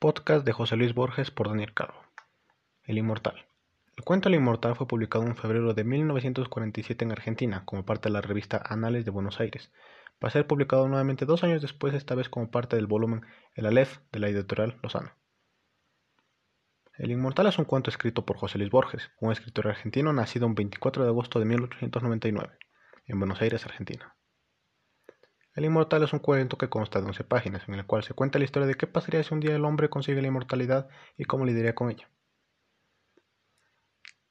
Podcast de José Luis Borges por Daniel Calvo. El Inmortal. El cuento El Inmortal fue publicado en febrero de 1947 en Argentina como parte de la revista Anales de Buenos Aires, para ser publicado nuevamente dos años después, esta vez como parte del volumen El Aleph de la editorial Lozano. El Inmortal es un cuento escrito por José Luis Borges, un escritor argentino nacido el 24 de agosto de 1899, en Buenos Aires, Argentina. El Inmortal es un cuento que consta de 11 páginas, en el cual se cuenta la historia de qué pasaría si un día el hombre consigue la inmortalidad y cómo lidiaría con ella.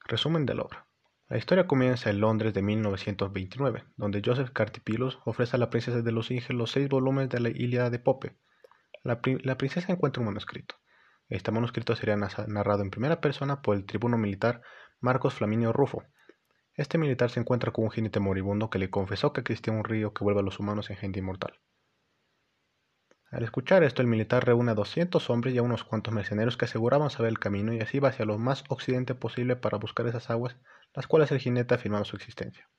Resumen de la obra. La historia comienza en Londres de 1929, donde Joseph Cartipilos ofrece a la princesa de los Inges los seis volúmenes de la Ilíada de Pope. La, la, princesa encuentra un manuscrito. Este manuscrito sería narrado en primera persona por el tribuno militar Marcos Flaminio Rufo, este militar se encuentra con un jinete moribundo que le confesó que existía un río que vuelve a los humanos en gente inmortal. Al escuchar esto, el militar reúne a 200 hombres y a unos cuantos mercenarios que aseguraban saber el camino y así va hacia lo más occidente posible para buscar esas aguas, las cuales el jinete afirmaba su existencia.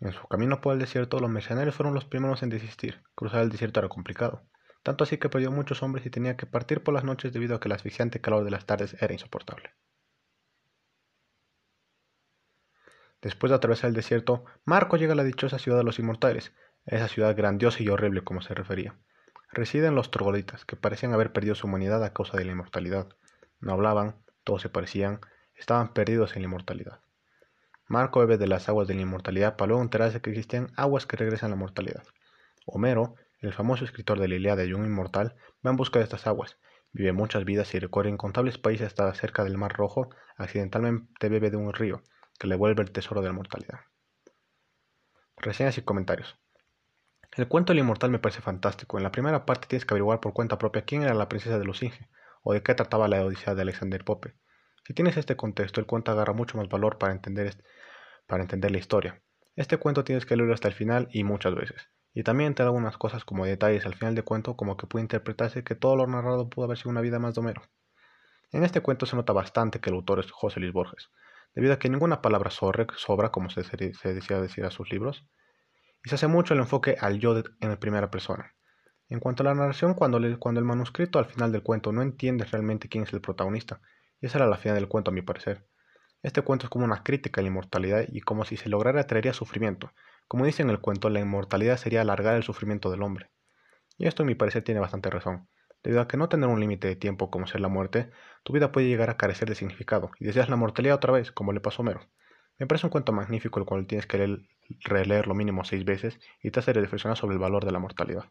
En su camino por el desierto, los mercenarios fueron los primeros en desistir. Cruzar el desierto era complicado, tanto así que perdió muchos hombres y tenía que partir por las noches debido a que el asfixiante calor de las tardes era insoportable. Después de atravesar el desierto, Marco llega a la dichosa ciudad de los inmortales, esa ciudad grandiosa y horrible como se refería. Residen los trogloditas, que parecían haber perdido su humanidad a causa de la inmortalidad. No hablaban, todos se parecían, estaban perdidos en la inmortalidad. Marco bebe de las aguas de la inmortalidad para luego enterarse que existían aguas que regresan a la mortalidad. Homero, el famoso escritor de la Ilíada y un inmortal, va en busca de estas aguas, vive muchas vidas y recorre incontables países hasta cerca del Mar Rojo, accidentalmente bebe de un río, que le vuelve el tesoro de la mortalidad. Reseñas y comentarios. El cuento del inmortal me parece fantástico. En la primera parte tienes que averiguar por cuenta propia quién era la princesa de los Inge, o de qué trataba la Odisea de Alexander Pope. Si tienes este contexto, el cuento agarra mucho más valor para entender, para entender la historia. Este cuento tienes que leerlo hasta el final y muchas veces. Y también te da algunas cosas como detalles al final del cuento, como que puede interpretarse que todo lo narrado pudo haber sido una vida más de Homero. En este cuento se nota bastante que el autor es José Luis Borges, debido a que ninguna palabra sobra, como se, decía decir a sus libros, y se hace mucho el enfoque al yo en la primera persona. En cuanto a la narración, cuando, cuando el manuscrito al final del cuento no entiende realmente quién es el protagonista, y esa era la final del cuento a mi parecer. Este cuento es como una crítica a la inmortalidad y como si se lograra traería sufrimiento. Como dice en el cuento, la inmortalidad sería alargar el sufrimiento del hombre. Y esto a mi parecer tiene bastante razón. Debido a que no tener un límite de tiempo como ser la muerte, tu vida puede llegar a carecer de significado y deseas la mortalidad otra vez, como le pasó a Homero. Me parece un cuento magnífico el cual tienes que releer lo mínimo seis veces y te hace reflexionar sobre el valor de la mortalidad.